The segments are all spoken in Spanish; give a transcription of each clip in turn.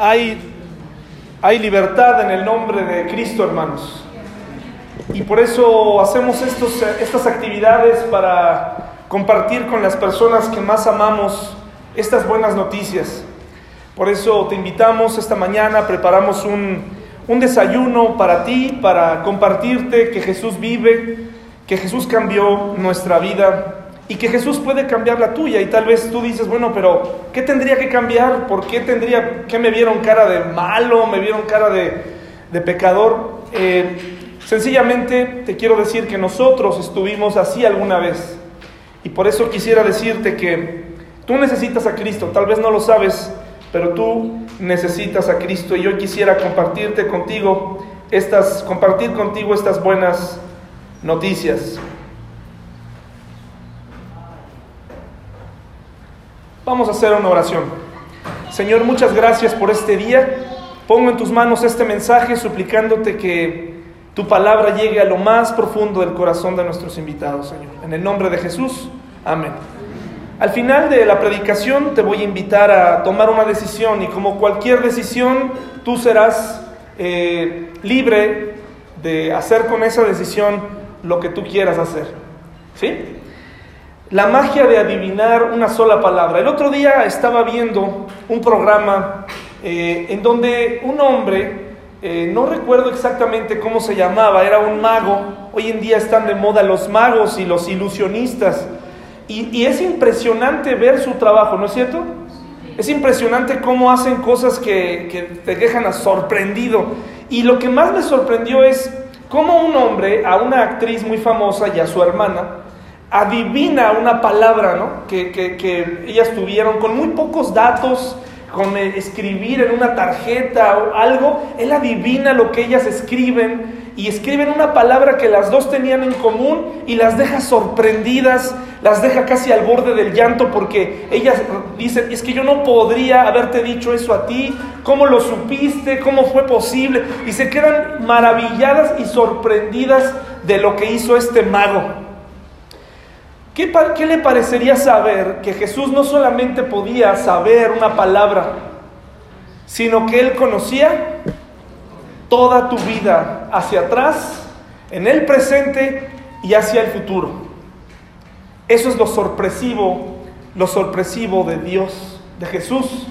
Hay, hay libertad en el nombre de Cristo, hermanos. Y por eso hacemos estos, estas actividades para compartir con las personas que más amamos estas buenas noticias. Por eso te invitamos esta mañana, preparamos un, un desayuno para ti, para compartirte que Jesús vive, que Jesús cambió nuestra vida y que Jesús puede cambiar la tuya. Y tal vez tú dices, bueno, pero ¿qué tendría que cambiar? ¿Por qué tendría, que me vieron cara de malo, me vieron cara de, de pecador? Eh, sencillamente te quiero decir que nosotros estuvimos así alguna vez. Y por eso quisiera decirte que tú necesitas a Cristo, tal vez no lo sabes, pero tú necesitas a Cristo y yo quisiera compartirte contigo estas, compartir contigo estas buenas noticias. Vamos a hacer una oración. Señor, muchas gracias por este día. Pongo en tus manos este mensaje suplicándote que tu palabra llegue a lo más profundo del corazón de nuestros invitados, Señor. En el nombre de Jesús, amén. Al final de la predicación te voy a invitar a tomar una decisión y como cualquier decisión, tú serás eh, libre de hacer con esa decisión lo que tú quieras hacer. ¿Sí? La magia de adivinar una sola palabra. El otro día estaba viendo un programa eh, en donde un hombre, eh, no recuerdo exactamente cómo se llamaba, era un mago. Hoy en día están de moda los magos y los ilusionistas. Y, es impresionante ver su trabajo, ¿no es cierto? Es impresionante cómo hacen cosas que, que te dejan sorprendido. Y lo que más me sorprendió es cómo un hombre a una actriz muy famosa y a su hermana adivina una palabra ¿no? que, que, ellas tuvieron con muy pocos datos, con escribir en una tarjeta o algo, él adivina lo que ellas escriben y escriben una palabra que las dos tenían en común y las deja sorprendidas, las deja casi al borde del llanto porque ellas dicen, es que yo no podría haberte dicho eso a ti, ¿cómo lo supiste? ¿Cómo fue posible? Y se quedan maravilladas y sorprendidas de lo que hizo este mago. ¿Qué, ¿Qué, le parecería saber que Jesús no solamente podía saber una palabra, sino que Él conocía toda tu vida hacia atrás, en el presente y hacia el futuro? Eso es lo sorpresivo, lo sorpresivo de Dios, de Jesús.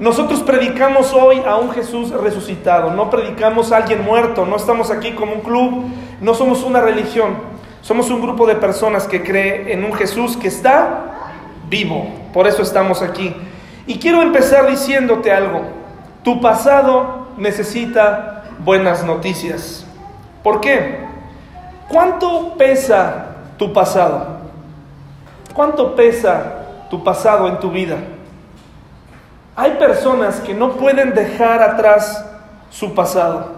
Nosotros predicamos hoy a un Jesús resucitado, no predicamos a alguien muerto, no estamos aquí como un club, no somos una religión. Somos un grupo de personas que cree en un Jesús que está vivo. Por eso estamos aquí. Y quiero empezar diciéndote algo. Tu pasado necesita buenas noticias. ¿Por qué? ¿Cuánto pesa tu pasado? ¿Cuánto pesa tu pasado en tu vida? Hay personas que no pueden dejar atrás su pasado.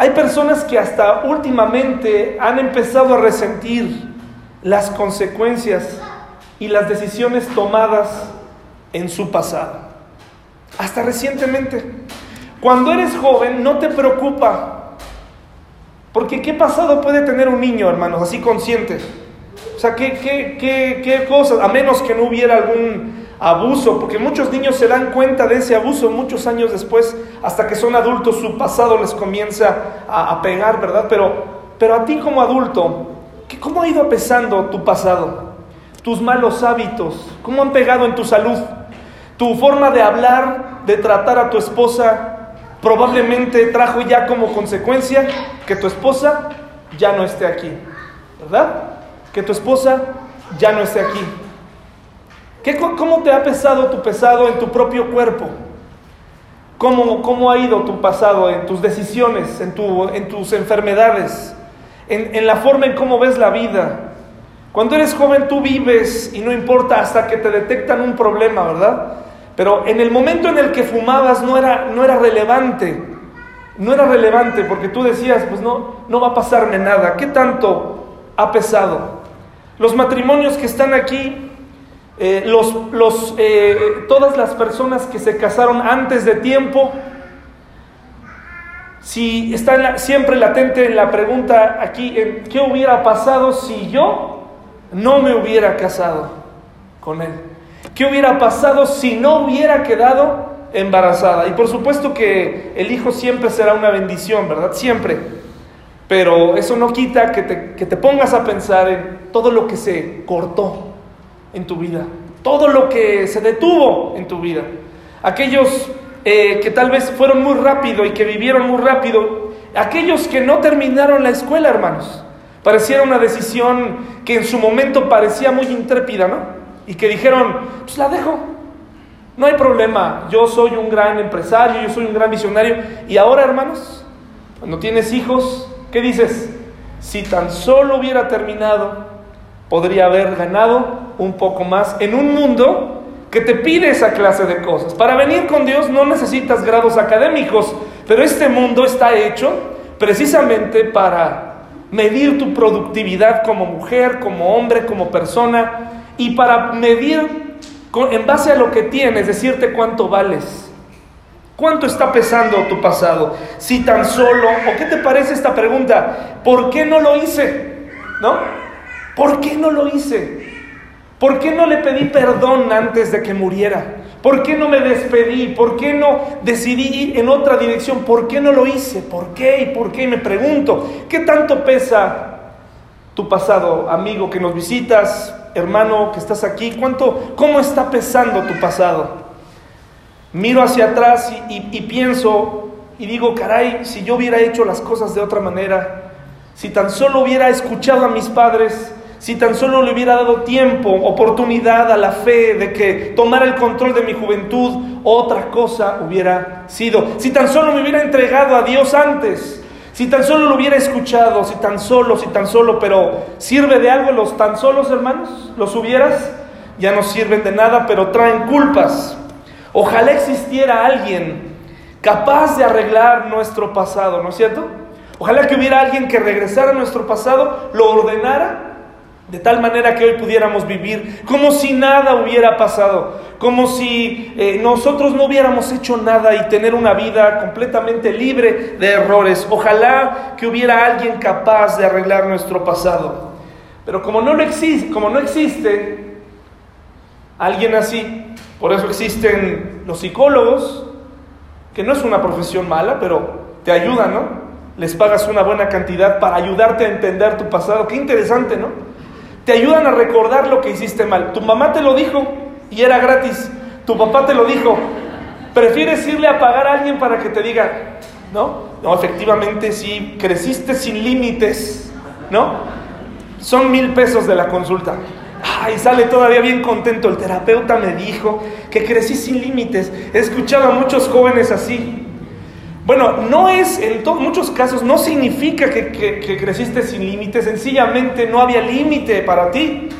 Hay personas que hasta últimamente han empezado a resentir las consecuencias y las decisiones tomadas en su pasado. Hasta recientemente. Cuando eres joven no te preocupa. Porque ¿qué pasado puede tener un niño, hermanos, así consciente? O sea, ¿qué, qué, qué, qué cosas? A menos que no hubiera algún abuso, porque muchos niños se dan cuenta de ese abuso muchos años después, hasta que son adultos, su pasado les comienza a, pegar, ¿verdad? Pero, pero a ti como adulto, ¿cómo ha ido pesando tu pasado? Tus malos hábitos, ¿cómo han pegado en tu salud? Tu forma de hablar, de tratar a tu esposa, probablemente trajo ya como consecuencia que tu esposa ya no esté aquí, ¿verdad? Que tu esposa ya no esté aquí. ¿Cómo te ha pesado tu pesado en tu propio cuerpo? ¿Cómo, cómo ha ido tu pasado en tus decisiones, en, tu, en tus enfermedades, en, en la forma en cómo ves la vida? Cuando eres joven tú vives y no importa hasta que te detectan un problema, ¿verdad? Pero en el momento en el que fumabas no era, no era relevante. No era relevante porque tú decías, pues no, no va a pasarme nada. ¿Qué tanto ha pesado? Los matrimonios que están aquí eh, los, eh, todas las personas que se casaron antes de tiempo, si está siempre latente la pregunta aquí, ¿qué hubiera pasado si yo no me hubiera casado con él? ¿Qué hubiera pasado si no hubiera quedado embarazada. Y por supuesto que el hijo siempre será una bendición, ¿verdad? Siempre. Pero eso no quita que te, que te pongas a pensar en todo lo que se cortó en tu vida, todo lo que se detuvo en tu vida. Aquellos eh, que tal vez fueron muy rápido y que vivieron muy rápido, aquellos que no terminaron la escuela, hermanos. Pareciera una decisión que en su momento parecía muy intrépida, ¿no? Y que dijeron, pues la dejo, no hay problema, yo soy un gran empresario, yo soy un gran visionario. Y ahora, hermanos, cuando tienes hijos, ¿qué dices? Si tan solo hubiera terminado, podría haber ganado un poco más en un mundo que te pide esa clase de cosas. Para venir con Dios no necesitas grados académicos, pero este mundo está hecho precisamente para medir tu productividad como mujer, como hombre, como persona, y para medir en base a lo que tienes, decirte cuánto vales. ¿Cuánto está pesando tu pasado? Si tan solo, o qué te parece esta pregunta, ¿por qué no lo hice? ¿No? ¿Por qué no lo hice? ¿Por qué no le pedí perdón antes de que muriera? ¿Por qué no me despedí? ¿Por qué no decidí ir en otra dirección? ¿Por qué no lo hice? ¿Por qué? ¿Y por qué? Me pregunto, ¿qué tanto pesa tu pasado, amigo que nos visitas, hermano que estás aquí? ¿Cuánto, cómo está pesando tu pasado? Miro hacia atrás y, y pienso y digo, caray, si yo hubiera hecho las cosas de otra manera, si tan solo hubiera escuchado a mis padres, si tan solo le hubiera dado tiempo, oportunidad a la fe de que tomara el control de mi juventud, otra cosa hubiera sido. Si tan solo me hubiera entregado a Dios antes, si tan solo lo hubiera escuchado, si tan solo, si tan solo, pero ¿sirve de algo los tan solos, hermanos? ¿Los hubieras? Ya no sirven de nada, pero traen culpas. Ojalá existiera alguien capaz de arreglar nuestro pasado, ¿no es cierto? Ojalá que hubiera alguien que regresara a nuestro pasado, lo ordenara de tal manera que hoy pudiéramos vivir como si nada hubiera pasado, como si eh, nosotros no hubiéramos hecho nada y tener una vida completamente libre de errores. Ojalá que hubiera alguien capaz de arreglar nuestro pasado. Pero como no, lo existe, como no existe alguien así, por eso existen los psicólogos, que no es una profesión mala, pero te ayudan, ¿no? Les pagas una buena cantidad para ayudarte a entender tu pasado. Qué interesante, ¿no? Te ayudan a recordar lo que hiciste mal. Tu mamá te lo dijo y era gratis. Tu papá te lo dijo. ¿Prefieres irle a pagar a alguien para que te diga, no? No, efectivamente sí, creciste sin límites, ¿no? Son mil pesos de la consulta. Ay, sale todavía bien contento. El terapeuta me dijo que crecí sin límites. He escuchado a muchos jóvenes así. Bueno, no es, en muchos casos, no significa que, creciste sin límites, sencillamente no había límite para ti.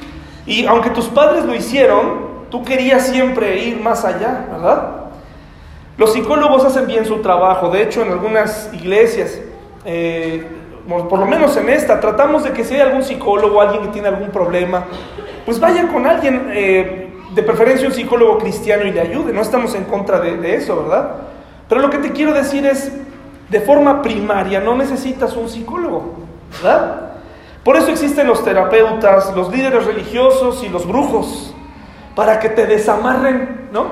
Y aunque tus padres lo hicieron, tú querías siempre ir más allá, ¿verdad? Los psicólogos hacen bien su trabajo, de hecho en algunas iglesias, eh, por lo menos en esta, tratamos de que si hay algún psicólogo, alguien que tiene algún problema, pues vaya con alguien, eh, de preferencia un psicólogo cristiano y le ayude, no estamos en contra de eso, ¿verdad? Pero lo que te quiero decir es, de forma primaria, no necesitas un psicólogo, ¿verdad? Por eso existen los terapeutas, los líderes religiosos y los brujos, para que te desamarren, ¿no?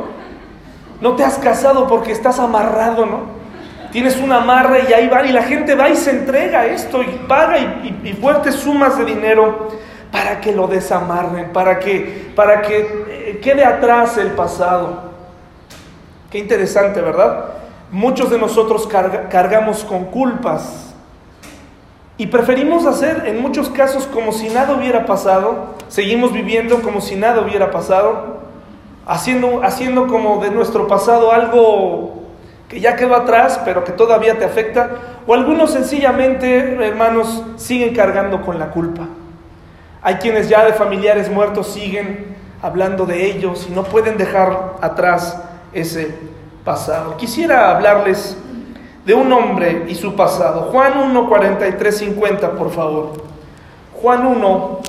No te has casado porque estás amarrado, ¿no? Tienes una amarra y ahí va, y la gente va y se entrega esto y paga y, fuertes sumas de dinero para que lo desamarren, para que, para que eh, quede atrás el pasado. Qué interesante, ¿verdad? Muchos de nosotros cargamos con culpas. Y preferimos hacer en muchos casos como si nada hubiera pasado, seguimos viviendo como si nada hubiera pasado, haciendo, haciendo como de nuestro pasado algo que ya quedó atrás, pero que todavía te afecta, o algunos sencillamente, hermanos, siguen cargando con la culpa. Hay quienes ya de familiares muertos siguen hablando de ellos y no pueden dejar atrás ese Quisiera hablarles de un hombre y su pasado. Juan 1, 43, 50, por favor. Juan 1,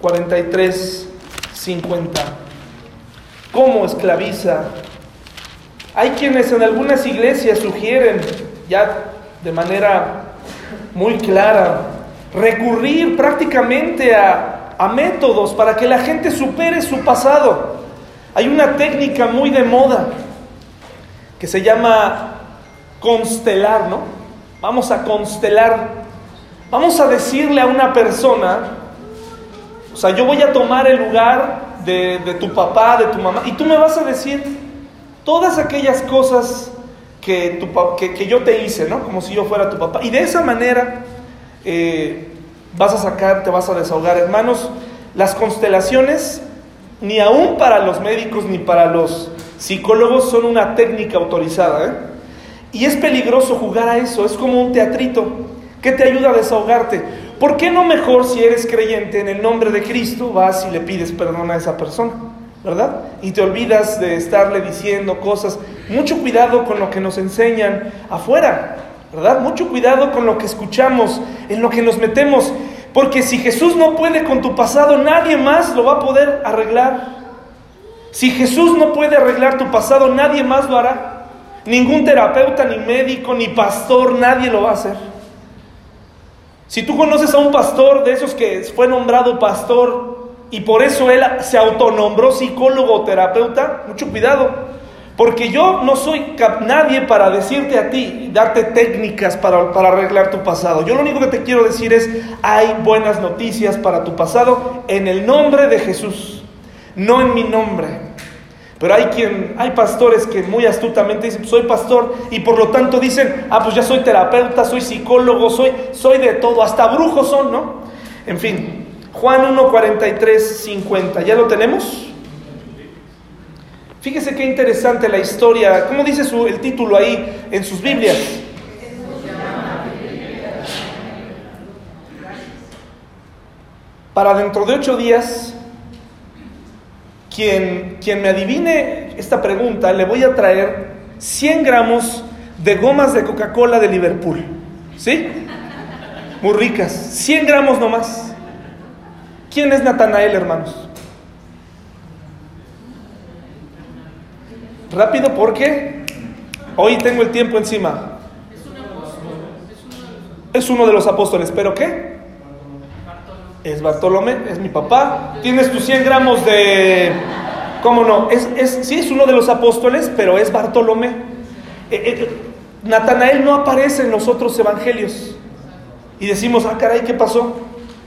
43, 50. ¿Cómo esclaviza? Hay quienes en algunas iglesias sugieren, ya de manera muy clara, recurrir prácticamente a, a métodos para que la gente supere su pasado. Hay una técnica muy de moda que se llama constelar, ¿no? Vamos a constelar. Vamos a decirle a una persona, o sea, yo voy a tomar el lugar de, tu papá, de tu mamá, y tú me vas a decir todas aquellas cosas que, tu, que, yo te hice, ¿no? Como si yo fuera tu papá. Y de esa manera eh, vas a sacar, te vas a desahogar. Hermanos, las constelaciones, ni aún para los médicos ni para los psicólogos, son una técnica autorizada, ¿eh? Y es peligroso jugar a eso, es como un teatrito que te ayuda a desahogarte. ¿Por qué no mejor si eres creyente en el nombre de Cristo vas y le pides perdón a esa persona? ¿Verdad? Y te olvidas de estarle diciendo cosas. Mucho cuidado con lo que nos enseñan afuera, ¿verdad? Mucho cuidado con lo que escuchamos, en lo que nos metemos. Porque si Jesús no puede con tu pasado, nadie más lo va a poder arreglar. Si Jesús no puede arreglar tu pasado, nadie más lo hará. Ningún terapeuta, ni médico, ni pastor, nadie lo va a hacer. Si tú conoces a un pastor de esos que fue nombrado pastor y por eso él se autonombró psicólogo o terapeuta, mucho cuidado, porque yo no soy nadie para decirte a ti, darte técnicas para, para arreglar tu pasado. Yo lo único que te quiero decir es, hay buenas noticias para tu pasado en el nombre de Jesús, no en mi nombre. Pero hay quien, hay pastores que muy astutamente dicen, soy pastor, y por lo tanto dicen, ah, pues ya soy terapeuta, soy psicólogo, soy, soy de todo, hasta brujos son, ¿no? En fin, Juan 1, 43, 50, ¿ya lo tenemos? Fíjese qué interesante la historia, ¿cómo dice su, el título ahí en sus Biblias? Para dentro de ocho días quien, me adivine esta pregunta, le voy a traer 100 gramos de gomas de Coca-Cola de Liverpool. ¿Sí? Muy ricas. 100 gramos nomás. ¿Quién es Natanael, hermanos? Rápido porque hoy tengo el tiempo encima. Es uno de los apóstoles, pero ¿qué? Es Bartolomé, es mi papá. Tienes tus 100 gramos de... ¿Cómo no? Es, es, sí, es uno de los apóstoles, pero es Bartolomé. Eh, eh, Natanael no aparece en los otros evangelios. Y decimos, ah, caray, ¿qué pasó?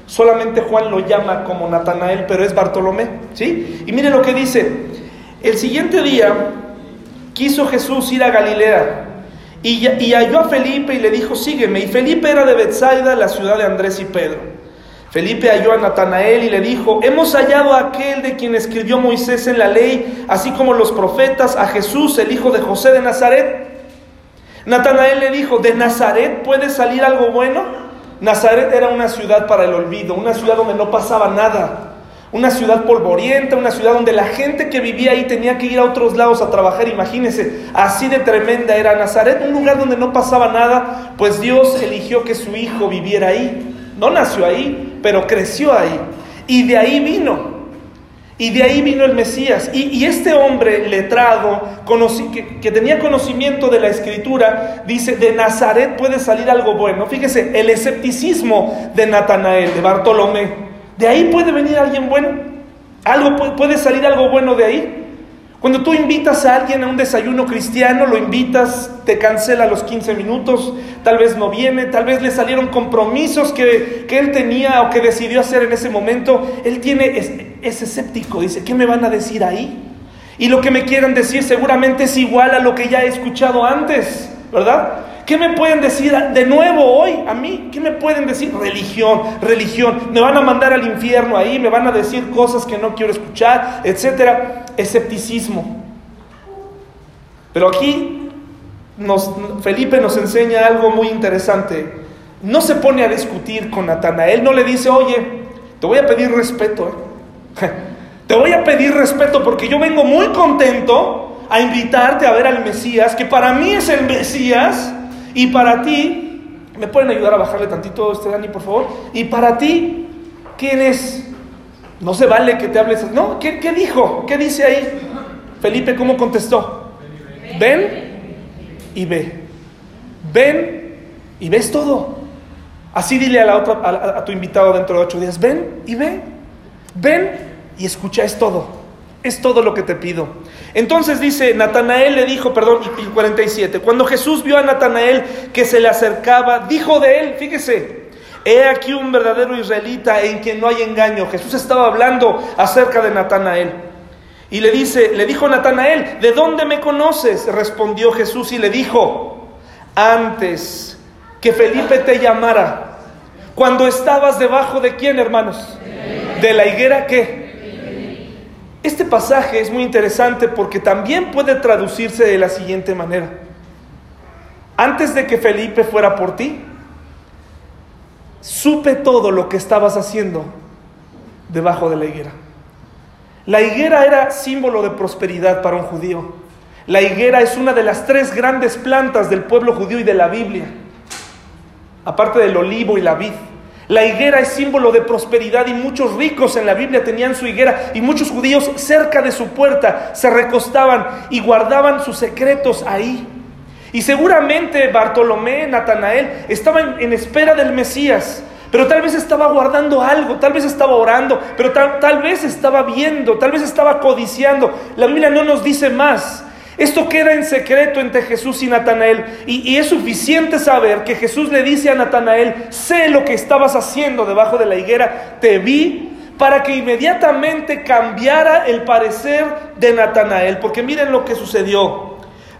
Solamente Juan lo llama como Natanael, pero es Bartolomé. ¿Sí? Y mire lo que dice. El siguiente día quiso Jesús ir a Galilea y, y halló a Felipe y le dijo, sígueme. Y Felipe era de Bethsaida, la ciudad de Andrés y Pedro. Felipe halló a Natanael y le dijo, hemos hallado a aquel de quien escribió Moisés en la ley, así como los profetas, a Jesús, el hijo de José de Nazaret. Natanael le dijo, ¿de Nazaret puede salir algo bueno? Nazaret era una ciudad para el olvido, una ciudad donde no pasaba nada, una ciudad polvorienta, una ciudad donde la gente que vivía ahí tenía que ir a otros lados a trabajar, imagínense, así de tremenda era Nazaret, un lugar donde no pasaba nada, pues Dios eligió que su hijo viviera ahí. No nació ahí, pero creció ahí. Y de ahí vino. Y de ahí vino el Mesías. Y, este hombre letrado, que, que, tenía conocimiento de la escritura, dice, de Nazaret puede salir algo bueno. Fíjese, el escepticismo de Natanael, de Bartolomé, de ahí puede venir alguien bueno. Algo, puede salir algo bueno de ahí. Cuando tú invitas a alguien a un desayuno cristiano, lo invitas, te cancela los 15 minutos, tal vez no viene, tal vez le salieron compromisos que, él tenía o que decidió hacer en ese momento. Él tiene, es, es escéptico, dice, ¿qué me van a decir ahí? Y lo que me quieran decir seguramente es igual a lo que ya he escuchado antes, ¿verdad? ¿Qué me pueden decir de nuevo hoy a mí? ¿Qué me pueden decir? Religión, religión. Me van a mandar al infierno ahí, me van a decir cosas que no quiero escuchar, etcétera. Escepticismo. Pero aquí Felipe nos enseña algo muy interesante. No se pone a discutir con Natanael, no le dice, oye, te voy a pedir respeto. ¿eh? Te voy a pedir respeto porque yo vengo muy contento a invitarte a ver al Mesías, que para mí es el Mesías, y para ti, ¿me pueden ayudar a bajarle tantito este Dani, por favor? Y para ti, ¿quién es? No se vale que te hables. No, ¿qué, qué dijo? ¿Qué dice ahí? Felipe, ¿cómo contestó? Ven y ve. Ven y ves todo. Así dile a, la otra, a, tu invitado dentro de ocho días, ven y ve. Ven y escucha, es todo. Es todo lo que te pido. Entonces dice, Natanael le dijo, perdón, 47, cuando Jesús vio a Natanael que se le acercaba, dijo de él, fíjese, he aquí un verdadero israelita en quien no hay engaño. Jesús estaba hablando acerca de Natanael. Y le dice, le dijo Natanael, ¿de dónde me conoces? Respondió Jesús y le dijo, antes que Felipe te llamara, cuando estabas debajo de quién, hermanos? De la higuera qué? Este pasaje es muy interesante porque también puede traducirse de la siguiente manera. Antes de que Felipe fuera por ti, supe todo lo que estabas haciendo debajo de la higuera. La higuera era símbolo de prosperidad para un judío. La higuera es una de las tres grandes plantas del pueblo judío y de la Biblia, aparte del olivo y la vid. La higuera es símbolo de prosperidad y muchos ricos en la Biblia tenían su higuera y muchos judíos cerca de su puerta se recostaban y guardaban sus secretos ahí. Y seguramente Bartolomé, Natanael, estaban en espera del Mesías, pero tal vez estaba guardando algo, tal vez estaba orando, pero tal, tal vez estaba viendo, tal vez estaba codiciando. La Biblia no nos dice más. Esto queda en secreto entre Jesús y Natanael. Y, es suficiente saber que Jesús le dice a Natanael, sé lo que estabas haciendo debajo de la higuera, te vi para que inmediatamente cambiara el parecer de Natanael. Porque miren lo que sucedió.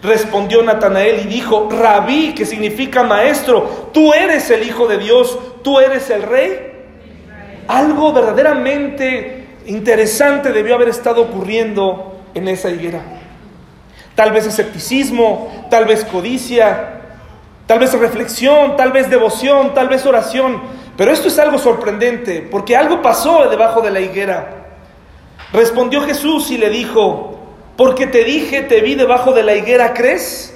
Respondió Natanael y dijo, rabí, que significa maestro, tú eres el Hijo de Dios, tú eres el Rey. Algo verdaderamente interesante debió haber estado ocurriendo en esa higuera tal vez escepticismo, tal vez codicia, tal vez reflexión, tal vez devoción, tal vez oración. Pero esto es algo sorprendente, porque algo pasó debajo de la higuera. Respondió Jesús y le dijo, porque te dije, te vi debajo de la higuera, ¿crees?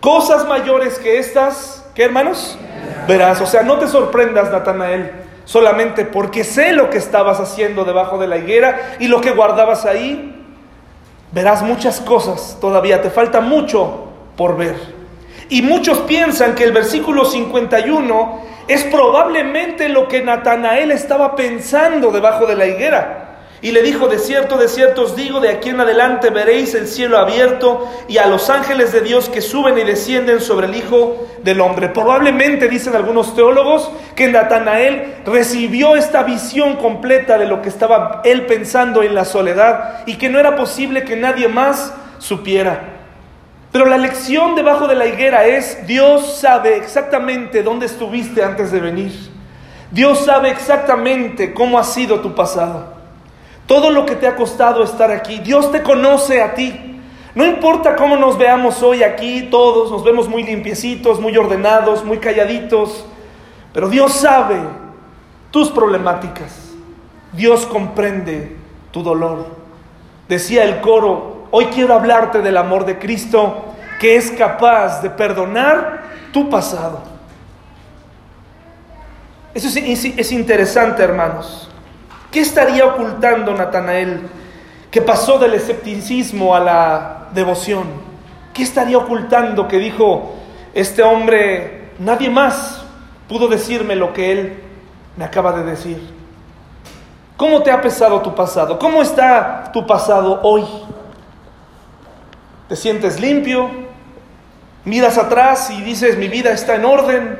Cosas mayores que estas, ¿qué hermanos? Verás, o sea, no te sorprendas, Natanael, solamente porque sé lo que estabas haciendo debajo de la higuera y lo que guardabas ahí, verás muchas cosas, todavía te falta mucho por ver. Y muchos piensan que el versículo 51 es probablemente lo que Natanael estaba pensando debajo de la higuera. Y le dijo, de cierto, de cierto os digo, de aquí en adelante veréis el cielo abierto y a los ángeles de Dios que suben y descienden sobre el Hijo del Hombre. Probablemente, dicen algunos teólogos, que Natanael recibió esta visión completa de lo que estaba él pensando en la soledad y que no era posible que nadie más supiera. Pero la lección debajo de la higuera es, Dios sabe exactamente dónde estuviste antes de venir. Dios sabe exactamente cómo ha sido tu pasado. Todo lo que te ha costado estar aquí, Dios te conoce a ti. No importa cómo nos veamos hoy aquí, todos nos vemos muy limpiecitos, muy ordenados, muy calladitos, pero Dios sabe tus problemáticas. Dios comprende tu dolor. Decía el coro, hoy quiero hablarte del amor de Cristo que es capaz de perdonar tu pasado. Eso es, es interesante, hermanos. ¿Qué estaría ocultando Natanael que pasó del escepticismo a la devoción? ¿Qué estaría ocultando que dijo este hombre, nadie más pudo decirme lo que él me acaba de decir? ¿Cómo te ha pesado tu pasado? ¿Cómo está tu pasado hoy? ¿Te sientes limpio? Miras atrás y dices, mi vida está en orden,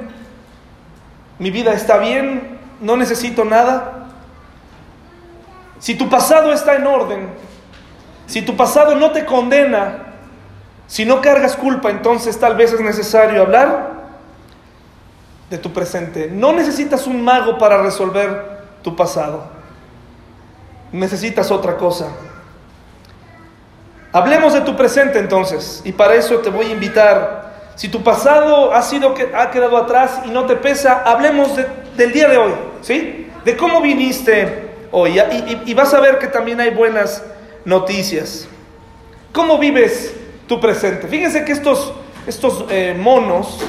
mi vida está bien, no necesito nada. Si tu pasado está en orden, si tu pasado no te condena, si no cargas culpa, entonces tal vez es necesario hablar de tu presente. No necesitas un mago para resolver tu pasado. Necesitas otra cosa. Hablemos de tu presente entonces, y para eso te voy a invitar. Si tu pasado ha sido ha quedado atrás y no te pesa, hablemos del día de hoy, ¿sí? De cómo viniste hoy. Y, vas a ver que también hay buenas noticias. ¿Cómo vives tu presente? Fíjense que estos, estos eh, monos,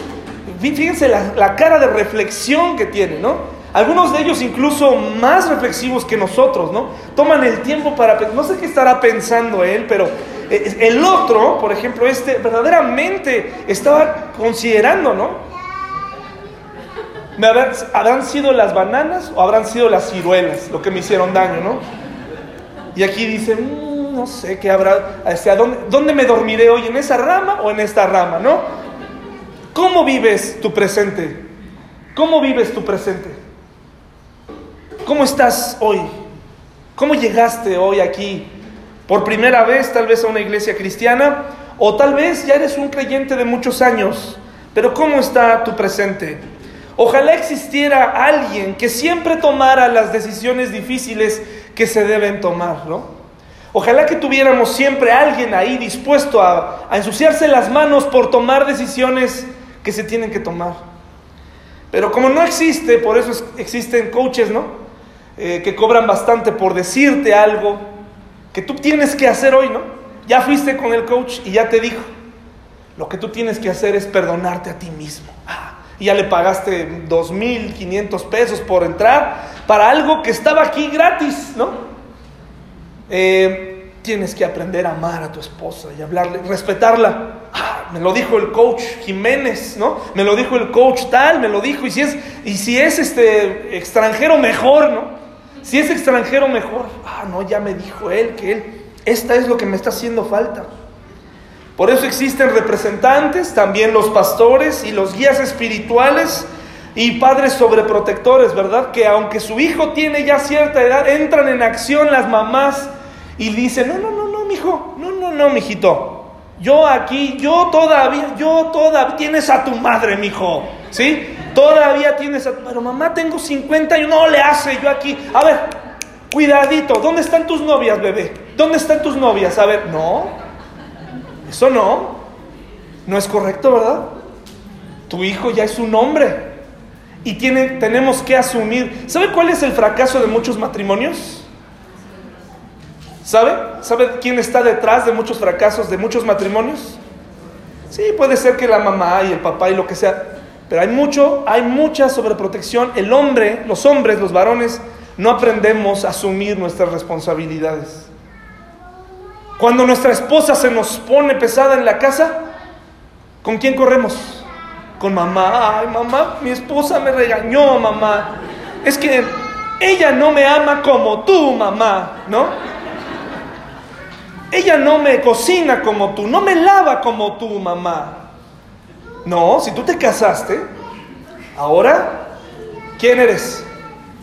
fíjense la, la, cara de reflexión que tienen, ¿no? Algunos de ellos incluso más reflexivos que nosotros, ¿no? Toman el tiempo para... No sé qué estará pensando él, pero eh, el otro, por ejemplo, este, verdaderamente estaba considerando, ¿no? ¿Habrán sido las bananas o habrán sido las ciruelas lo que me hicieron daño, no? Y aquí dice, mm, no sé qué habrá, hacia dónde, dónde me dormiré hoy, en esa rama o en esta rama, ¿no? ¿Cómo vives tu presente? ¿Cómo vives tu presente? ¿Cómo estás hoy? ¿Cómo llegaste hoy aquí? Por primera vez, tal vez a una iglesia cristiana, o tal vez ya eres un creyente de muchos años, pero ¿cómo está tu presente? Ojalá existiera alguien que siempre tomara las decisiones difíciles que se deben tomar, ¿no? Ojalá que tuviéramos siempre alguien ahí dispuesto a, a ensuciarse las manos por tomar decisiones que se tienen que tomar. Pero como no existe, por eso existen coaches, ¿no? Eh, que cobran bastante por decirte algo que tú tienes que hacer hoy, ¿no? Ya fuiste con el coach y ya te dijo, lo que tú tienes que hacer es perdonarte a ti mismo. Ah, y ya le pagaste 2.500 pesos por entrar para algo que estaba aquí gratis, ¿no? Eh, tienes que aprender a amar a tu esposa y hablarle, respetarla. Ah, me lo dijo el coach Jiménez, ¿no? Me lo dijo el coach tal, me lo dijo. Y si es, y si es este extranjero, mejor, ¿no? Si es extranjero, mejor. Ah, no, ya me dijo él que él, esta es lo que me está haciendo falta. Por eso existen representantes, también los pastores y los guías espirituales y padres sobreprotectores, ¿verdad? Que aunque su hijo tiene ya cierta edad, entran en acción las mamás y dicen, no, no, no, no, mijo, no, no, no, mijito. Yo aquí, yo todavía, yo todavía, tienes a tu madre, mijo, ¿sí? Todavía tienes a tu, pero mamá tengo 50 y no le hace yo aquí. A ver, cuidadito, ¿dónde están tus novias, bebé? ¿Dónde están tus novias? A ver, no, eso no. No es correcto, ¿verdad? Tu hijo ya es un hombre. Y tiene, tenemos que asumir. ¿Sabe cuál es el fracaso de muchos matrimonios? ¿Sabe? ¿Sabe quién está detrás de muchos fracasos de muchos matrimonios? Sí, puede ser que la mamá y el papá y lo que sea. Pero hay mucho, hay mucha sobreprotección. El hombre, los hombres, los varones, no aprendemos a asumir nuestras responsabilidades. Cuando nuestra esposa se nos pone pesada en la casa, ¿con quién corremos? Con mamá. Ay, mamá, mi esposa me regañó, mamá. Es que ella no me ama como tú, mamá, ¿no? Ella no me cocina como tú, no me lava como tú, mamá. No, si tú te casaste, ahora, ¿quién eres?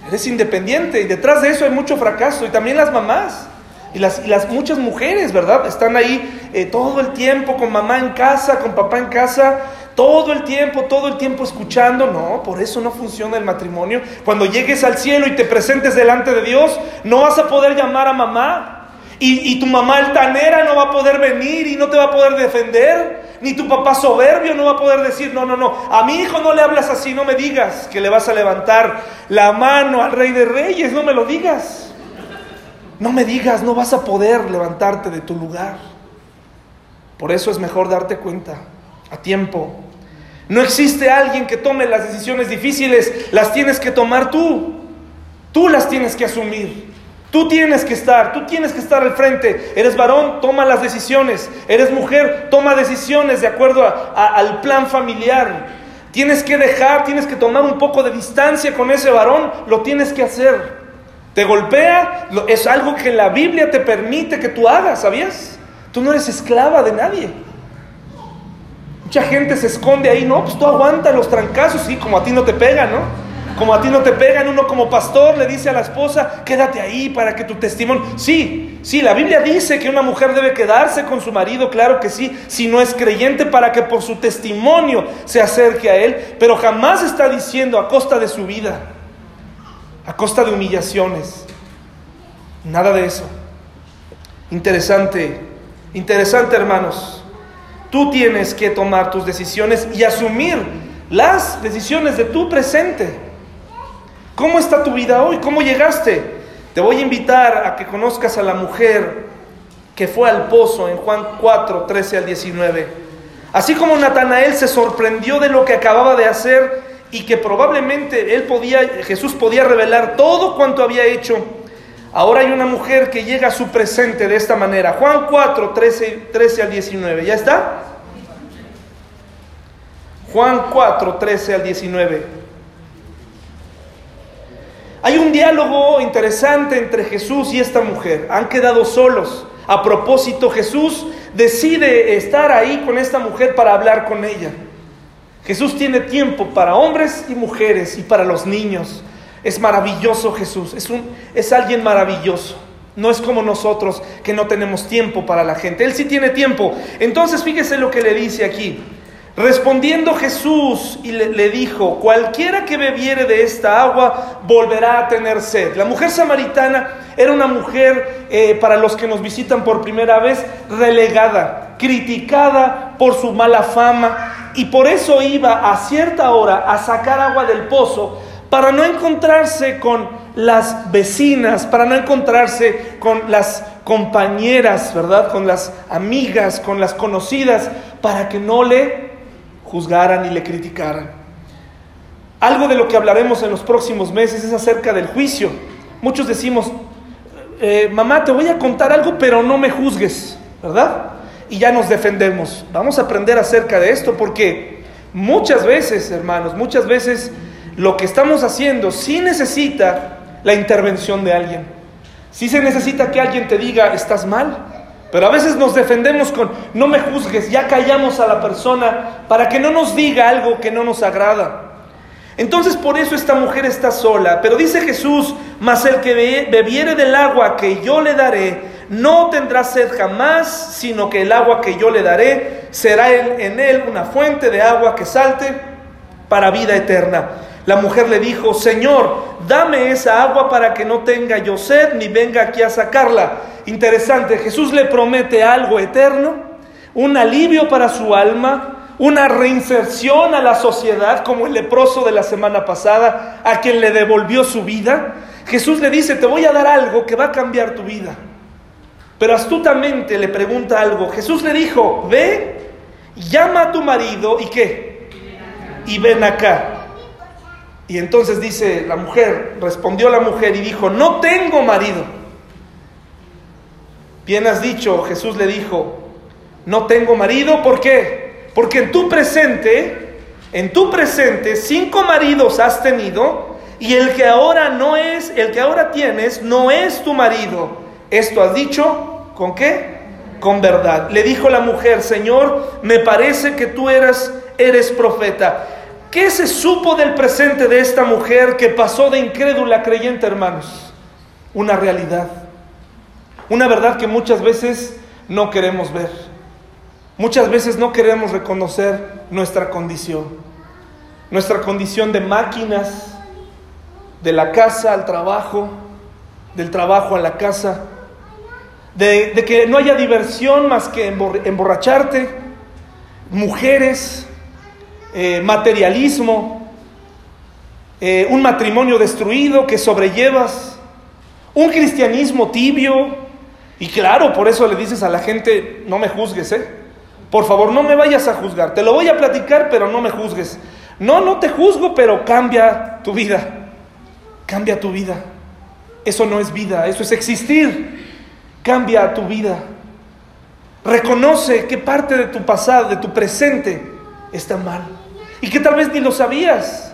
Eres independiente y detrás de eso hay mucho fracaso y también las mamás. Y las, las muchas mujeres, ¿verdad? Están ahí eh, todo el tiempo con mamá en casa, con papá en casa, todo el tiempo, todo el tiempo escuchando. No, por eso no funciona el matrimonio. Cuando llegues al cielo y te presentes delante de Dios, no vas a poder llamar a mamá. Y, y tu mamá altanera no va a poder venir y no te va a poder defender. Ni tu papá soberbio no va a poder decir, no, no, no, a mi hijo no le hablas así, no me digas que le vas a levantar la mano al rey de reyes, no me lo digas. No me digas, no vas a poder levantarte de tu lugar. Por eso es mejor darte cuenta a tiempo. No existe alguien que tome las decisiones difíciles, las tienes que tomar tú. Tú las tienes que asumir. Tú tienes que estar, tú tienes que estar al frente. Eres varón, toma las decisiones. Eres mujer, toma decisiones de acuerdo al plan familiar. Tienes que dejar, tienes que tomar un poco de distancia con ese varón, lo tienes que hacer. Te golpea, es algo que la Biblia te permite que tú hagas, ¿sabías? Tú no eres esclava de nadie. Mucha gente se esconde ahí, no, pues tú aguanta los trancazos, sí, como a ti no te pegan, ¿no? Como a ti no te pegan, uno como pastor le dice a la esposa, quédate ahí para que tu testimonio... Sí, sí, la Biblia dice que una mujer debe quedarse con su marido, claro que sí, si no es creyente, para que por su testimonio se acerque a él, pero jamás está diciendo a costa de su vida a costa de humillaciones. Nada de eso. Interesante, interesante hermanos. Tú tienes que tomar tus decisiones y asumir las decisiones de tu presente. ¿Cómo está tu vida hoy? ¿Cómo llegaste? Te voy a invitar a que conozcas a la mujer que fue al pozo en Juan 4, 13 al 19. Así como Natanael se sorprendió de lo que acababa de hacer, y que probablemente él podía, Jesús podía revelar todo cuanto había hecho. Ahora hay una mujer que llega a su presente de esta manera. Juan 4, 13, 13 al 19. ¿Ya está? Juan 4, 13 al 19. Hay un diálogo interesante entre Jesús y esta mujer. Han quedado solos. A propósito, Jesús decide estar ahí con esta mujer para hablar con ella. Jesús tiene tiempo para hombres y mujeres y para los niños. Es maravilloso Jesús, es, un, es alguien maravilloso. No es como nosotros que no tenemos tiempo para la gente. Él sí tiene tiempo. Entonces fíjese lo que le dice aquí. Respondiendo Jesús y le, dijo, cualquiera que bebiere de esta agua volverá a tener sed. La mujer samaritana era una mujer, eh, para los que nos visitan por primera vez, relegada, criticada por su mala fama y por eso iba a cierta hora a sacar agua del pozo para no encontrarse con las vecinas, para no encontrarse con las compañeras, ¿verdad? Con las amigas, con las conocidas, para que no le juzgaran y le criticaran. Algo de lo que hablaremos en los próximos meses es acerca del juicio. Muchos decimos, eh, mamá, te voy a contar algo, pero no me juzgues, ¿verdad? Y ya nos defendemos. Vamos a aprender acerca de esto porque muchas veces, hermanos, muchas veces lo que estamos haciendo sí necesita la intervención de alguien. Sí se necesita que alguien te diga, estás mal, pero a veces nos defendemos con, no me juzgues, ya callamos a la persona para que no nos diga algo que no nos agrada. Entonces por eso esta mujer está sola. Pero dice Jesús, mas el que bebiere del agua que yo le daré, no tendrá sed jamás, sino que el agua que yo le daré será en él una fuente de agua que salte para vida eterna. La mujer le dijo, Señor, dame esa agua para que no tenga yo sed ni venga aquí a sacarla. Interesante, Jesús le promete algo eterno, un alivio para su alma, una reinserción a la sociedad como el leproso de la semana pasada, a quien le devolvió su vida. Jesús le dice, te voy a dar algo que va a cambiar tu vida. Pero astutamente le pregunta algo. Jesús le dijo, ve, llama a tu marido y qué? Y ven acá. Y entonces dice la mujer, respondió la mujer y dijo, no tengo marido. Bien has dicho, Jesús le dijo, no tengo marido, ¿por qué? Porque en tu presente, en tu presente, cinco maridos has tenido y el que ahora no es, el que ahora tienes, no es tu marido. Esto has dicho, ¿con qué? Con verdad. Le dijo la mujer, Señor, me parece que tú eres, eres profeta. ¿Qué se supo del presente de esta mujer que pasó de incrédula a creyente, hermanos? Una realidad. Una verdad que muchas veces no queremos ver. Muchas veces no queremos reconocer nuestra condición. Nuestra condición de máquinas, de la casa al trabajo, del trabajo a la casa, de, que no haya diversión más que emborracharte, mujeres, eh, materialismo, eh, un matrimonio destruido que sobrellevas, un cristianismo tibio, y claro, por eso le dices a la gente, no me juzgues, ¿eh? Por favor, no me vayas a juzgar. Te lo voy a platicar, pero no me juzgues. No, no te juzgo, pero cambia tu vida. Cambia tu vida. Eso no es vida, eso es existir. Cambia tu vida. Reconoce qué parte de tu pasado, de tu presente, está mal. Y que tal vez ni lo sabías.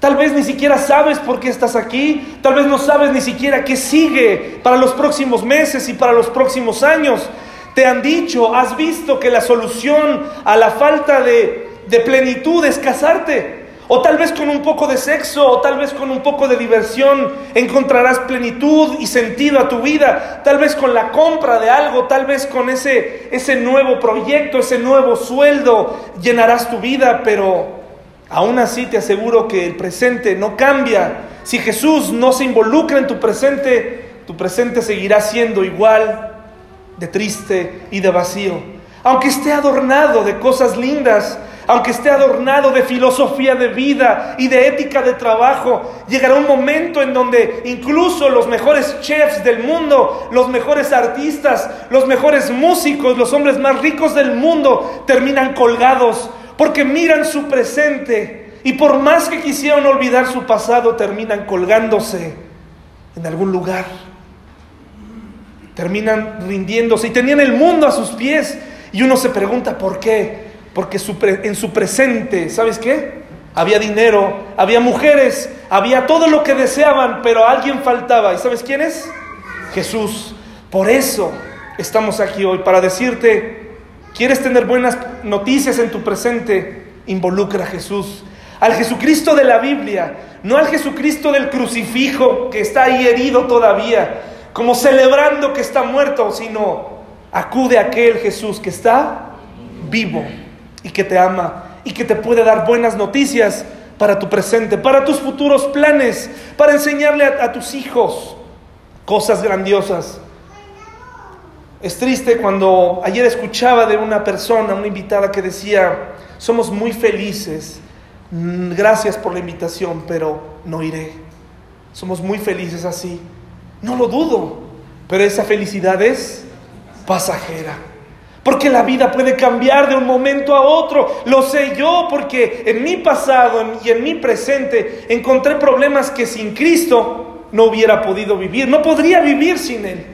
Tal vez ni siquiera sabes por qué estás aquí, tal vez no sabes ni siquiera qué sigue para los próximos meses y para los próximos años. Te han dicho, has visto que la solución a la falta de, de plenitud es casarte. O tal vez con un poco de sexo, o tal vez con un poco de diversión encontrarás plenitud y sentido a tu vida. Tal vez con la compra de algo, tal vez con ese, ese nuevo proyecto, ese nuevo sueldo, llenarás tu vida, pero Aún así te aseguro que el presente no cambia. Si Jesús no se involucra en tu presente, tu presente seguirá siendo igual de triste y de vacío. Aunque esté adornado de cosas lindas, aunque esté adornado de filosofía de vida y de ética de trabajo, llegará un momento en donde incluso los mejores chefs del mundo, los mejores artistas, los mejores músicos, los hombres más ricos del mundo terminan colgados porque miran su presente y por más que quisieran olvidar su pasado, terminan colgándose en algún lugar. Terminan rindiéndose y tenían el mundo a sus pies. Y uno se pregunta por qué. Porque en su presente, ¿sabes qué? Había dinero, había mujeres, había todo lo que deseaban, pero alguien faltaba. ¿Y sabes quién es? Jesús. Por eso estamos aquí hoy para decirte, ¿quieres tener buenas noticias en tu presente? Involucra a Jesús, al Jesucristo de la Biblia, no al Jesucristo del crucifijo que está ahí herido todavía, como celebrando que está muerto, sino acude a aquel Jesús que está vivo y que te ama y que te puede dar buenas noticias para tu presente, para tus futuros planes, para enseñarle a, tus hijos cosas grandiosas. Es triste cuando ayer escuchaba de una persona, una invitada que decía, somos muy felices, mm, gracias por la invitación, pero no iré. Somos muy felices así. No lo dudo, pero esa felicidad es pasajera. Porque la vida puede cambiar de un momento a otro. Lo sé yo porque en mi pasado y en mi presente encontré problemas que sin Cristo no hubiera podido vivir. No podría vivir sin Él.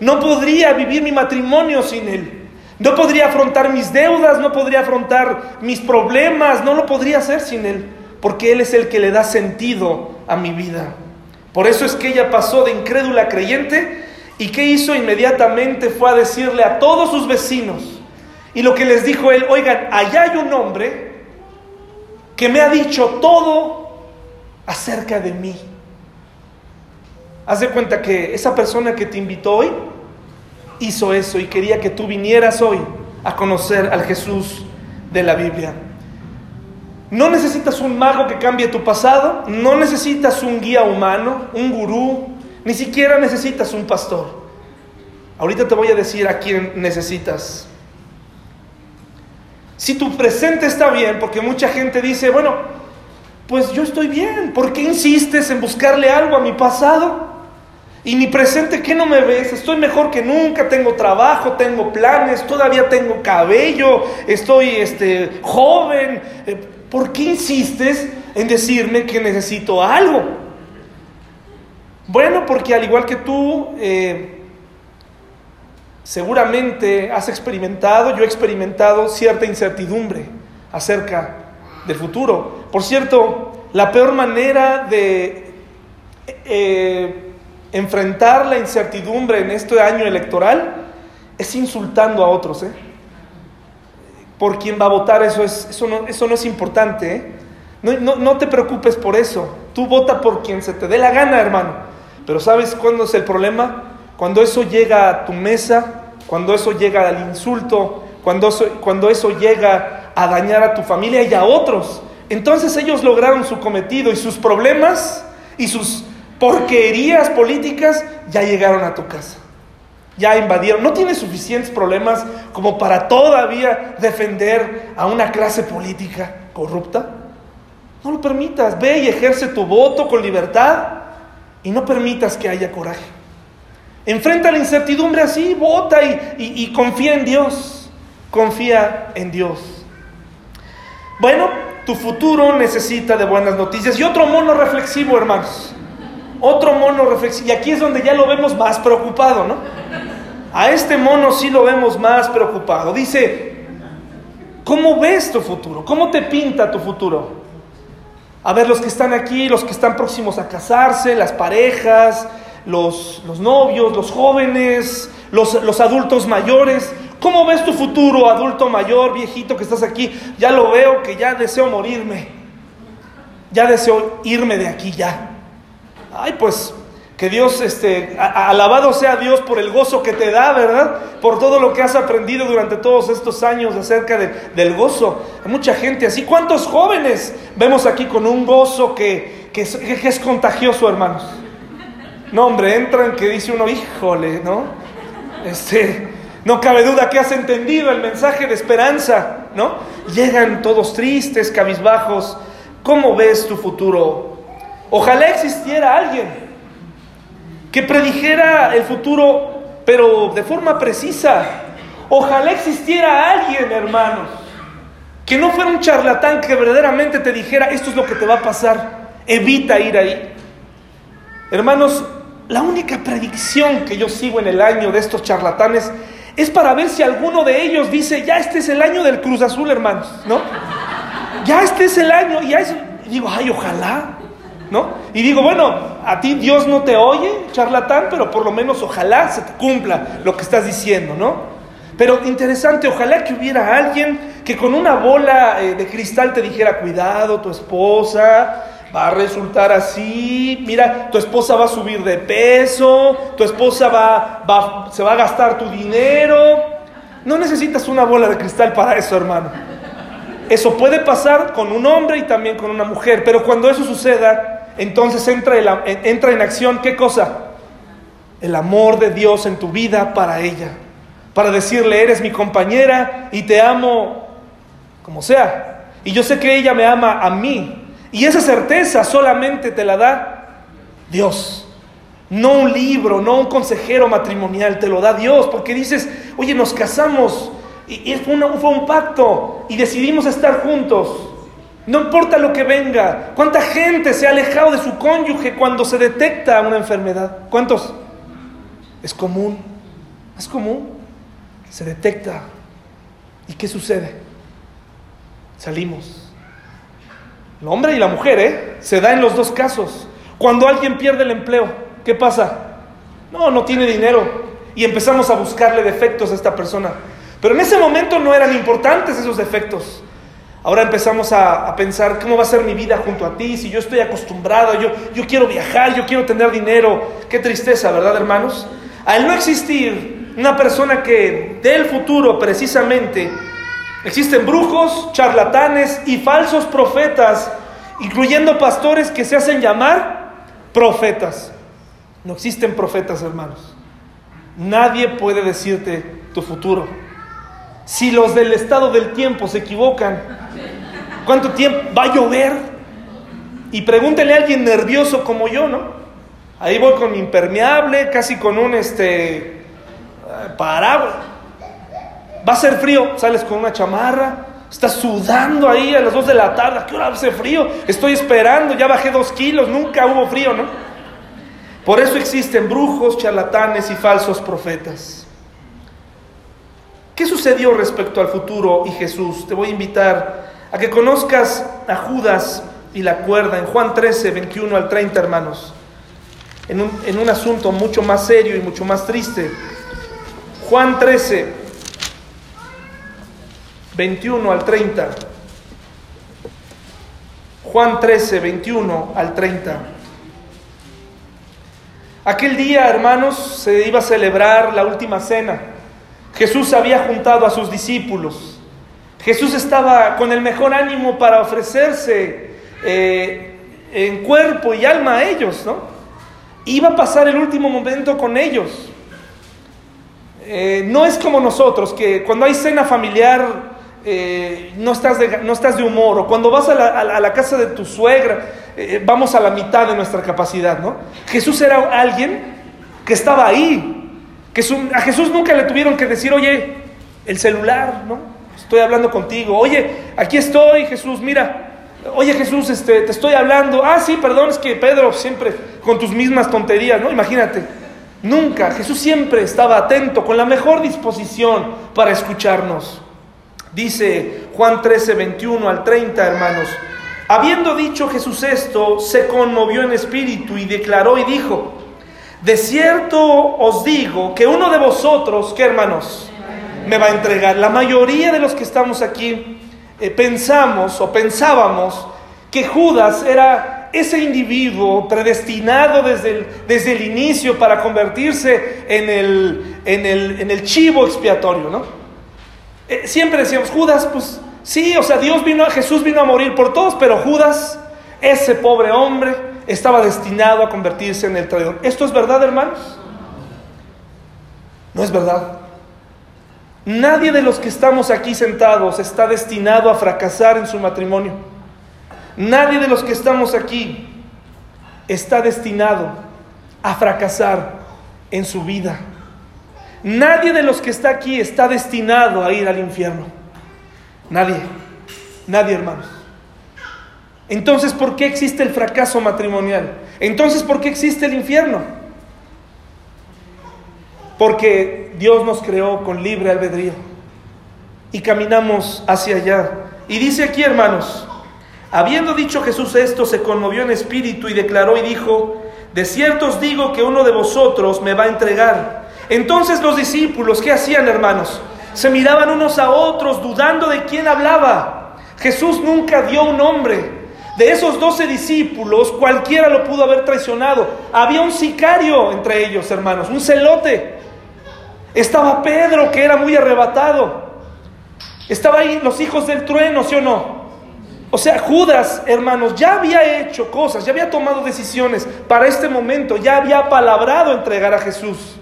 No podría vivir mi matrimonio sin Él. No podría afrontar mis deudas, no podría afrontar mis problemas, no lo podría hacer sin Él. Porque Él es el que le da sentido a mi vida. Por eso es que ella pasó de incrédula a creyente ¿Y qué hizo inmediatamente? Fue a decirle a todos sus vecinos. Y lo que les dijo él, oigan, allá hay un hombre que me ha dicho todo acerca de mí. Haz de cuenta que esa persona que te invitó hoy hizo eso y quería que tú vinieras hoy a conocer al Jesús de la Biblia. No necesitas un mago que cambie tu pasado, no necesitas un guía humano, un gurú, ni siquiera necesitas un pastor. Ahorita te voy a decir a quién necesitas. Si tu presente está bien, porque mucha gente dice, bueno, pues yo estoy bien, ¿por qué insistes en buscarle algo a mi pasado? Y mi presente, ¿qué no me ves? Estoy mejor que nunca, tengo trabajo, tengo planes, todavía tengo cabello, estoy este, joven. Eh, ¿Por qué insistes en decirme que necesito algo? Bueno, porque al igual que tú, eh, seguramente has experimentado, yo he experimentado cierta incertidumbre acerca del futuro. Por cierto, la peor manera de eh, enfrentar la incertidumbre en este año electoral es insultando a otros. ¿eh? Por quién va a votar, eso, es, eso, no, eso no es importante. No, no te preocupes por eso. Tú vota por quien se te dé la gana, hermano. Pero ¿sabes cuándo es el problema? Cuando eso llega a tu mesa, cuando eso llega al insulto, cuando eso, cuando eso llega a dañar a tu familia y a otros. Entonces ellos lograron su cometido y sus problemas y sus porquerías políticas ya llegaron a tu casa. Ya invadieron. ¿No tienes suficientes problemas como para todavía defender a una clase política corrupta? No lo permitas. Ve y ejerce tu voto con libertad y no permitas que haya coraje. Enfrenta la incertidumbre así, vota y, confía en Dios. Confía en Dios. Bueno, tu futuro necesita de buenas noticias. Y otro mono reflexivo, hermanos. Otro mono reflexivo. Y aquí es donde ya lo vemos más preocupado, ¿no? A este mono sí lo vemos más preocupado. Dice, ¿cómo ves tu futuro? ¿Cómo te pinta tu futuro? A ver, los que están aquí, los que están próximos a casarse, las parejas, los, novios, los jóvenes, los, los adultos mayores. ¿Cómo ves tu futuro, adulto mayor, viejito que estás aquí? Ya lo veo que ya deseo morirme. Ya deseo irme de aquí ya. Ay, pues que Dios, este, alabado sea Dios por el gozo que te da, ¿verdad? Por todo lo que has aprendido durante todos estos años acerca del gozo. Hay mucha gente así. ¿Cuántos jóvenes vemos aquí con un gozo que, que, es, contagioso, hermanos? No, hombre, entran que dice uno, híjole, ¿no? Este, no cabe duda que has entendido el mensaje de esperanza, ¿no? Llegan todos tristes, cabizbajos. ¿Cómo ves tu futuro? Ojalá existiera alguien que predijera el futuro, pero de forma precisa. Ojalá existiera alguien, hermanos, que no fuera un charlatán que verdaderamente te dijera, esto es lo que te va a pasar, evita ir ahí. Hermanos, la única predicción que yo sigo en el año de estos charlatanes es para ver si alguno de ellos dice, ya este es el año del Cruz Azul, hermanos, ¿no? Ya este es el año, y ya es, digo, ay, ojalá, ¿no? Y digo, bueno, a ti Dios no te oye, charlatán, pero por lo menos ojalá se te cumpla lo que estás diciendo, ¿no? Pero interesante, ojalá que hubiera alguien que con una bola eh, de cristal te dijera, cuidado, tu esposa va a resultar así, mira, tu esposa va a subir de peso, tu esposa va, va, se va a gastar tu dinero. No necesitas una bola de cristal para eso, hermano. Eso puede pasar con un hombre y también con una mujer, pero cuando eso suceda, entonces entra, entra en acción, ¿qué cosa? El amor de Dios en tu vida para ella para decirle, eres mi compañera y te amo como sea. Y yo sé que ella me ama a mí. Y esa certeza solamente te la da Dios. No un libro, no un consejero matrimonial, te lo da Dios. Porque dices, oye, nos casamos y, fue, fue un pacto y decidimos estar juntos. No importa lo que venga. ¿Cuánta gente se ha alejado de su cónyuge cuando se detecta una enfermedad? ¿Cuántos? Es común. Es común se detecta. ¿Y qué sucede? Salimos. El hombre y la mujer, ¿eh? Se da en los dos casos. Cuando alguien pierde el empleo, ¿qué pasa? No, no tiene dinero. Y empezamos a buscarle defectos a esta persona. Pero en ese momento no eran importantes esos defectos. Ahora empezamos a, pensar, ¿cómo va a ser mi vida junto a ti? Si yo estoy acostumbrado, yo, yo quiero viajar, yo quiero tener dinero. Qué tristeza, ¿verdad, hermanos? Al no existir una persona que del futuro precisamente existen brujos, charlatanes y falsos profetas, incluyendo pastores que se hacen llamar profetas. No existen profetas, hermanos. Nadie puede decirte tu futuro. Si los del estado del tiempo se equivocan, ¿cuánto tiempo va a llover? Y pregúntele a alguien nervioso como yo, ¿no? Ahí voy con mi impermeable, casi con un este paraguas. Va a ser frío, sales con una chamarra, estás sudando ahí a las 2 de la tarde, ¿a qué hora hace frío? Estoy esperando, ya bajé dos kilos, nunca hubo frío, ¿no? Por eso existen brujos, charlatanes y falsos profetas. ¿Qué sucedió respecto al futuro y Jesús? Te voy a invitar a que conozcas a Judas y la cuerda en Juan 13, 21 al 30, hermanos, en un, en un asunto mucho más serio y mucho más triste. Juan 13, 21 al 30. Juan 13, 21 al 30. Aquel día, hermanos, se iba a celebrar la última cena. Jesús había juntado a sus discípulos. Jesús estaba con el mejor ánimo para ofrecerse eh, en cuerpo y alma a ellos, ¿no? Iba a pasar el último momento con ellos. Eh, no es como nosotros, que cuando hay cena familiar eh, no, estás de, no estás de humor, o cuando vas a la, casa de tu suegra, vamos a la mitad de nuestra capacidad, ¿no? Jesús era alguien que estaba ahí, que a Jesús nunca le tuvieron que decir, oye, el celular, ¿no? Estoy hablando contigo, oye, aquí estoy, Jesús, mira, Oye Jesús, este, te estoy hablando. Ah, sí, perdón, es que Pedro siempre con tus mismas tonterías, ¿no? Imagínate. Nunca. Jesús siempre estaba atento, con la mejor disposición para escucharnos. Dice Juan 13, 21 al 30, hermanos. Habiendo dicho Jesús esto, se conmovió en espíritu y declaró y dijo, de cierto os digo que uno de vosotros, ¿qué hermanos? Me va a entregar. La mayoría de los que estamos aquí eh, pensamos o pensábamos que Judas era ese individuo predestinado desde el, desde el inicio para convertirse en el, en el, en el chivo expiatorio, ¿no? Eh, siempre decíamos, Judas, pues sí, o sea, Dios vino, Jesús vino a morir por todos, pero Judas, ese pobre hombre, estaba destinado a convertirse en el traidor. ¿Esto es verdad, hermanos? No es verdad. Nadie de los que estamos aquí sentados está destinado a fracasar en su matrimonio. Nadie de los que estamos aquí está destinado a fracasar en su vida. Nadie de los que está aquí está destinado a ir al infierno. Nadie. Nadie, hermanos. Entonces, ¿por qué existe el fracaso matrimonial? Entonces, ¿por qué existe el infierno? Porque Dios nos creó con libre albedrío y caminamos hacia allá. Y dice aquí, hermanos, Habiendo dicho Jesús esto, se conmovió en espíritu y declaró y dijo, de cierto os digo que uno de vosotros me va a entregar. Entonces los discípulos, ¿qué hacían hermanos? Se miraban unos a otros dudando de quién hablaba. Jesús nunca dio un nombre. De esos doce discípulos, cualquiera lo pudo haber traicionado. Había un sicario entre ellos, hermanos, un celote. Estaba Pedro, que era muy arrebatado. Estaba ahí los hijos del trueno, ¿sí o no? O sea, Judas, hermanos, ya había hecho cosas, ya había tomado decisiones para este momento, ya había palabrado entregar a Jesús,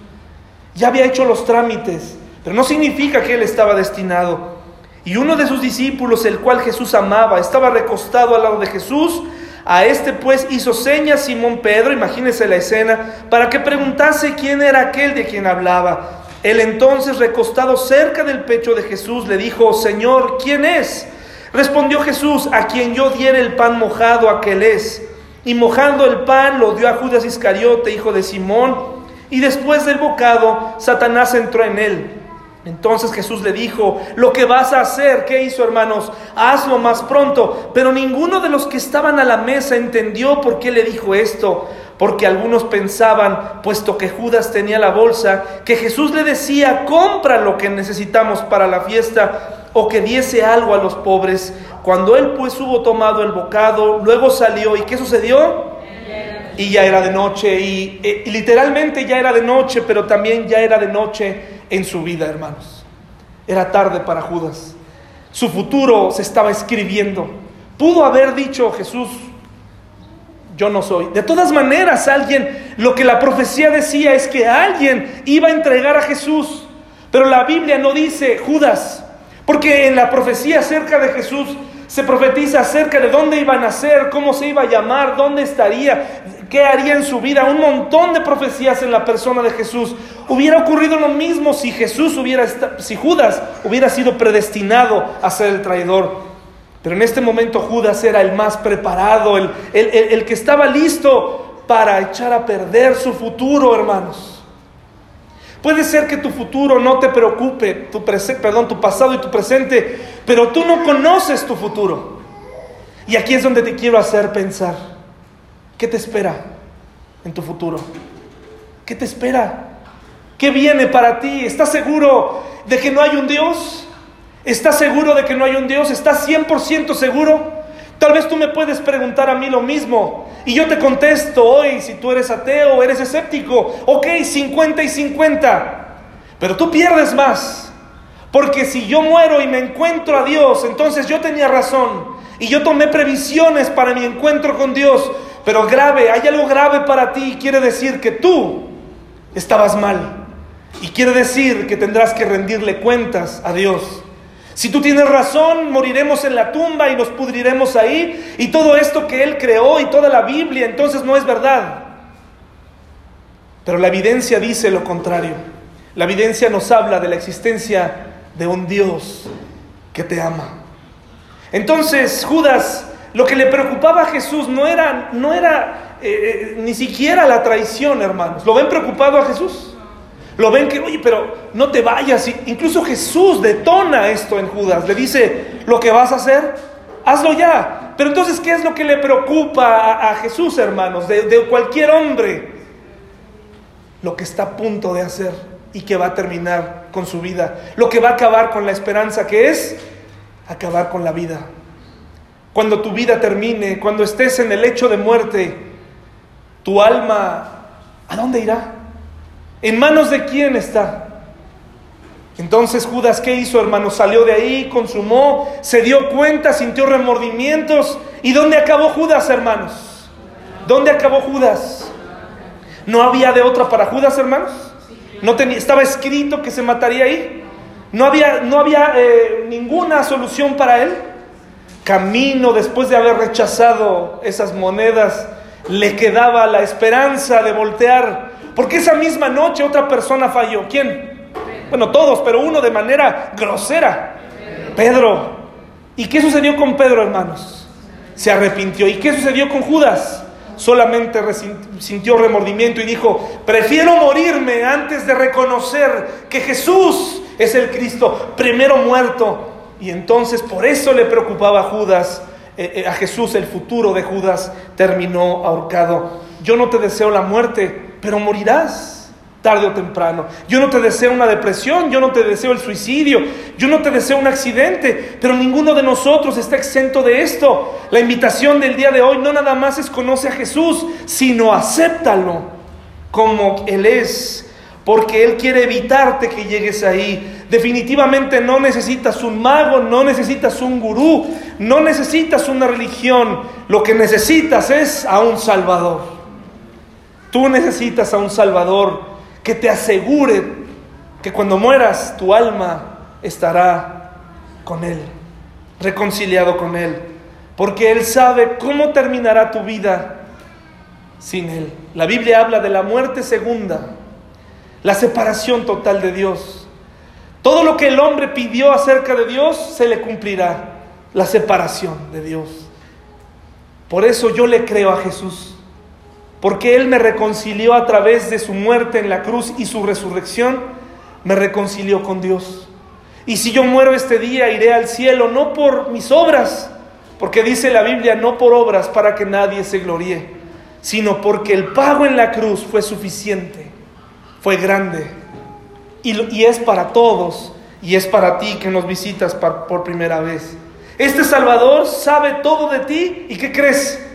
ya había hecho los trámites, pero no significa que él estaba destinado. Y uno de sus discípulos, el cual Jesús amaba, estaba recostado al lado de Jesús. A este pues hizo señas Simón Pedro, imagínese la escena, para que preguntase quién era aquel de quien hablaba. Él entonces, recostado cerca del pecho de Jesús, le dijo, Señor, ¿quién es? Respondió Jesús, a quien yo diere el pan mojado, aquel es. Y mojando el pan lo dio a Judas Iscariote, hijo de Simón. Y después del bocado, Satanás entró en él. Entonces Jesús le dijo, lo que vas a hacer, ¿qué hizo hermanos? Hazlo más pronto. Pero ninguno de los que estaban a la mesa entendió por qué le dijo esto porque algunos pensaban, puesto que Judas tenía la bolsa, que Jesús le decía, compra lo que necesitamos para la fiesta o que diese algo a los pobres. Cuando él pues hubo tomado el bocado, luego salió y ¿qué sucedió? Y ya era de noche y, eh, y literalmente ya era de noche, pero también ya era de noche en su vida, hermanos. Era tarde para Judas. Su futuro se estaba escribiendo. Pudo haber dicho Jesús, yo no soy. De todas maneras, alguien, lo que la profecía decía es que alguien iba a entregar a Jesús. Pero la Biblia no dice Judas, porque en la profecía acerca de Jesús se profetiza acerca de dónde iba a nacer, cómo se iba a llamar, dónde estaría, qué haría en su vida. Un montón de profecías en la persona de Jesús. Hubiera ocurrido lo mismo si Jesús hubiera, si Judas hubiera sido predestinado a ser el traidor. Pero en este momento Judas era el más preparado, el, el, que estaba listo para echar a perder su futuro, hermanos. Puede ser que tu futuro no te preocupe, tu, perdón, tu pasado y tu presente, pero tú no conoces tu futuro. Y aquí es donde te quiero hacer pensar. ¿Qué te espera en tu futuro? ¿Qué te espera? ¿Qué viene para ti? ¿Estás seguro de que no hay un Dios? ¿Estás seguro de que no hay un Dios? ¿Estás 100% seguro? Tal vez tú me puedes preguntar a mí lo mismo y yo te contesto hoy si tú eres ateo eres escéptico. Ok, 50 y 50. Pero tú pierdes más. Porque si yo muero y me encuentro a Dios, entonces yo tenía razón. Y yo tomé previsiones para mi encuentro con Dios. Pero grave, hay algo grave para ti quiere decir que tú estabas mal. Y quiere decir que tendrás que rendirle cuentas a Dios. Si tú tienes razón, moriremos en la tumba y nos pudriremos ahí. Y todo esto que Él creó y toda la Biblia, entonces no es verdad. Pero la evidencia dice lo contrario. La evidencia nos habla de la existencia de un Dios que te ama. Entonces Judas, lo que le preocupaba a Jesús no era, no era eh, eh, ni siquiera la traición, hermanos. ¿Lo ven preocupado a Jesús? Lo ven que, oye, pero no te vayas. Incluso Jesús detona esto en Judas. Le dice, lo que vas a hacer, hazlo ya. Pero entonces, ¿qué es lo que le preocupa a, Jesús, hermanos? De, de cualquier hombre. Lo que está a punto de hacer y que va a terminar con su vida. Lo que va a acabar con la esperanza que es acabar con la vida. Cuando tu vida termine, cuando estés en el lecho de muerte, tu alma, ¿a dónde irá? ¿En manos de quién está? Entonces Judas, ¿qué hizo, hermano? Salió de ahí, consumó, se dio cuenta, sintió remordimientos. ¿Y dónde acabó Judas, hermanos? ¿Dónde acabó Judas? ¿No había de otra para Judas, hermanos? ¿No tenía, estaba escrito que se mataría ahí? ¿No había, no había eh, ninguna solución para él? Camino después de haber rechazado esas monedas, le quedaba la esperanza de voltear porque esa misma noche otra persona falló. ¿Quién? Bueno, todos, pero uno de manera grosera. Pedro. ¿Y qué sucedió con Pedro, hermanos? Se arrepintió. ¿Y qué sucedió con Judas? Solamente sintió remordimiento y dijo, prefiero morirme antes de reconocer que Jesús es el Cristo, primero muerto. Y entonces por eso le preocupaba a Judas, eh, eh, a Jesús el futuro de Judas terminó ahorcado. yo no te deseo la muerte, pero morirás tarde o temprano. Yo no te deseo una depresión, yo no te deseo el suicidio, yo no te deseo un accidente, pero ninguno de nosotros está exento de esto. La invitación del día de hoy no nada más es conoce a Jesús, sino acéptalo como Él es, porque Él quiere evitarte que llegues ahí. Definitivamente no necesitas un mago, no necesitas un gurú, no necesitas una religión, lo que necesitas es a un Salvador. Tú necesitas a un Salvador que te asegure que cuando mueras tu alma estará con Él, reconciliado con Él, porque Él sabe cómo terminará tu vida sin Él. La Biblia habla de la muerte segunda, la separación total de Dios. Todo lo que el hombre pidió acerca de Dios se le cumplirá, la separación de Dios. Por eso yo le creo a Jesús porque Él me reconcilió a través de su muerte en la cruz y su resurrección, me reconcilió con Dios. Y si yo muero este día, iré al cielo, no por mis obras, porque dice la Biblia, no por obras para que nadie se gloríe, sino porque el pago en la cruz fue suficiente, fue grande, y, es para todos, y es para ti que nos visitas por primera vez. Este Salvador sabe todo de ti, ¿y qué crees?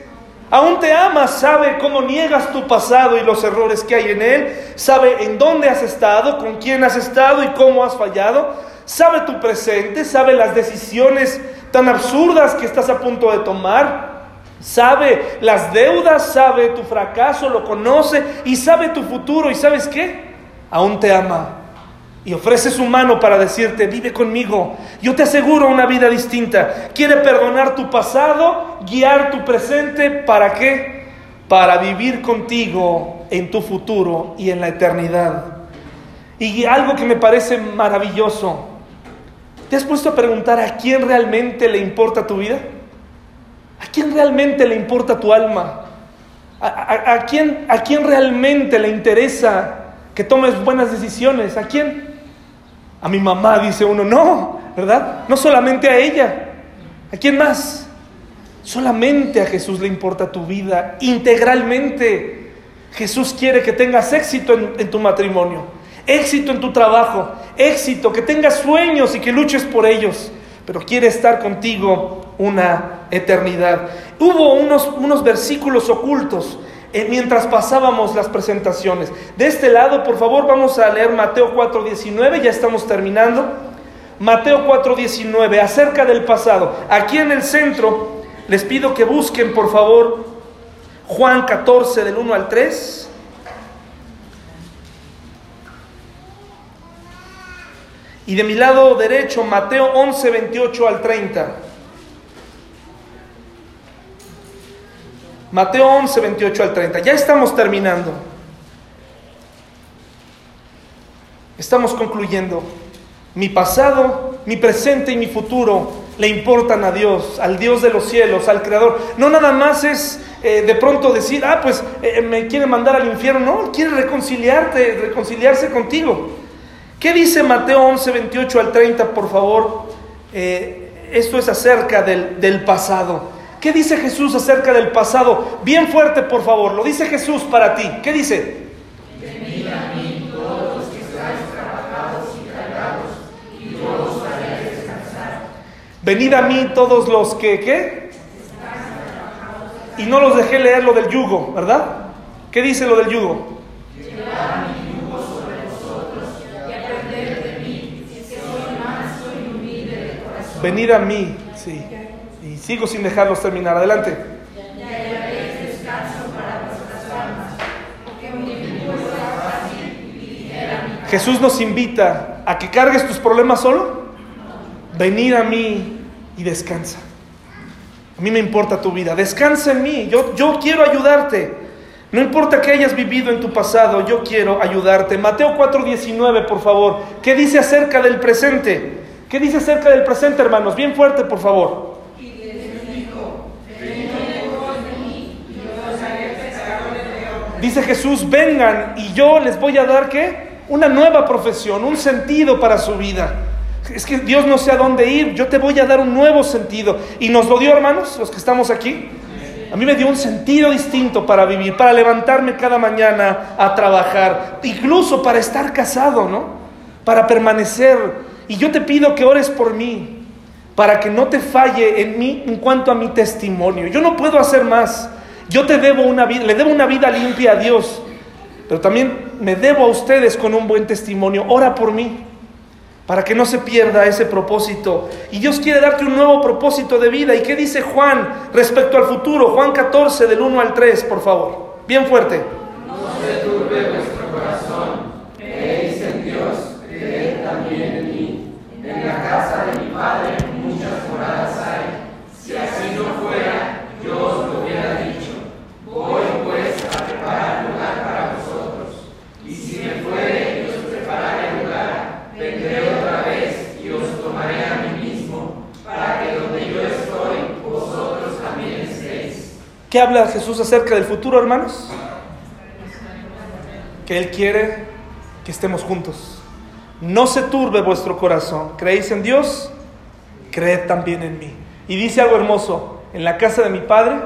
Aún te ama, sabe cómo niegas tu pasado y los errores que hay en él, sabe en dónde has estado, con quién has estado y cómo has fallado, sabe tu presente, sabe las decisiones tan absurdas que estás a punto de tomar, sabe las deudas, sabe tu fracaso, lo conoce y sabe tu futuro y sabes qué, aún te ama y ofrece su mano para decirte, vive conmigo, yo te aseguro una vida distinta. Quiere perdonar tu pasado, guiar tu presente, ¿para qué? Para vivir contigo en tu futuro y en la eternidad. Y algo que me parece maravilloso, ¿te has puesto a preguntar a quién realmente le importa tu vida? ¿A quién realmente le importa tu alma? ¿A, quién, a quién realmente le interesa que tomes buenas decisiones? ¿A quién? A mi mamá dice uno, no, ¿verdad? No solamente a ella. ¿A quién más? Solamente a Jesús le importa tu vida integralmente. Jesús quiere que tengas éxito en, tu matrimonio, éxito en tu trabajo, éxito, que tengas sueños y que luches por ellos, pero quiere estar contigo una eternidad. Hubo unos, unos versículos ocultos mientras pasábamos las presentaciones. De este lado, por favor, vamos a leer Mateo 4:19, ya estamos terminando. Mateo 4:19, acerca del pasado. Aquí en el centro, les pido que busquen, por favor, Juan 14 del 1 al 3. Y de mi lado derecho, Mateo 11, 28 al 30. Mateo 11, 28 al 30. Ya estamos terminando. Estamos concluyendo. Mi pasado, mi presente y mi futuro le importan a Dios, al Dios de los cielos, al Creador. No nada más es eh, de pronto decir, ah, pues eh, me quiere mandar al infierno. No, quiere reconciliarte, reconciliarse contigo. ¿Qué dice Mateo 11, 28 al 30, por favor? Eh, esto es acerca del, del pasado. ¿Qué dice Jesús acerca del pasado? Bien fuerte, por favor. Lo dice Jesús para ti. ¿Qué dice? Venid a mí todos los que estáis trabajados y cargados, y yo os haré descansar. Venid a mí todos los que, ¿qué? Y no los dejé leer lo del yugo, ¿verdad? ¿Qué dice lo del yugo? Venid a mí. Sigo sin dejarlos terminar. Adelante. Jesús nos invita a que cargues tus problemas solo. Venir a mí y descansa. A mí me importa tu vida. Descansa en mí. Yo, yo quiero ayudarte. No importa que hayas vivido en tu pasado, yo quiero ayudarte. Mateo 4:19, por favor. ¿Qué dice acerca del presente? ¿Qué dice acerca del presente, hermanos? Bien fuerte, por favor. Dice Jesús, vengan y yo les voy a dar qué? Una nueva profesión, un sentido para su vida. Es que Dios no sé a dónde ir, yo te voy a dar un nuevo sentido. Y nos lo dio, hermanos, los que estamos aquí. A mí me dio un sentido distinto para vivir, para levantarme cada mañana a trabajar, incluso para estar casado, ¿no? Para permanecer. Y yo te pido que ores por mí, para que no te falle en mí en cuanto a mi testimonio. Yo no puedo hacer más. Yo te debo una vida, le debo una vida limpia a Dios, pero también me debo a ustedes con un buen testimonio. Ora por mí para que no se pierda ese propósito. Y Dios quiere darte un nuevo propósito de vida. ¿Y qué dice Juan respecto al futuro? Juan 14, del 1 al 3, por favor. Bien fuerte. No se turbe vuestro corazón. Creéis en Dios, creed también en mí. En la casa de mi Padre muchas moradas hay. Si así no fuera, yo os lo hubiera dicho. Voy pues a preparar lugar para vosotros. Y si me fuere y os prepararé lugar, vendré otra vez y os tomaré a mí mismo, para que donde yo estoy, vosotros también estéis. ¿Qué habla Jesús acerca del futuro, hermanos? Que Él quiere que estemos juntos. No se turbe vuestro corazón. ¿Creéis en Dios? Creed también en mí. Y dice algo hermoso, en la casa de mi Padre,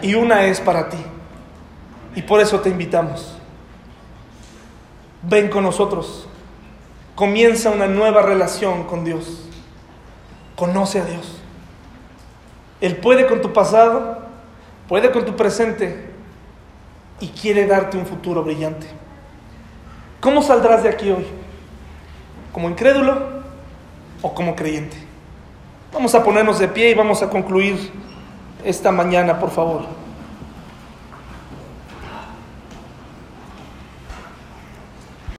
y una es para ti. Y por eso te invitamos. Ven con nosotros. Comienza una nueva relación con Dios. Conoce a Dios. Él puede con tu pasado, puede con tu presente y quiere darte un futuro brillante. ¿Cómo saldrás de aquí hoy? ¿Como incrédulo o como creyente? Vamos a ponernos de pie y vamos a concluir esta mañana, por favor.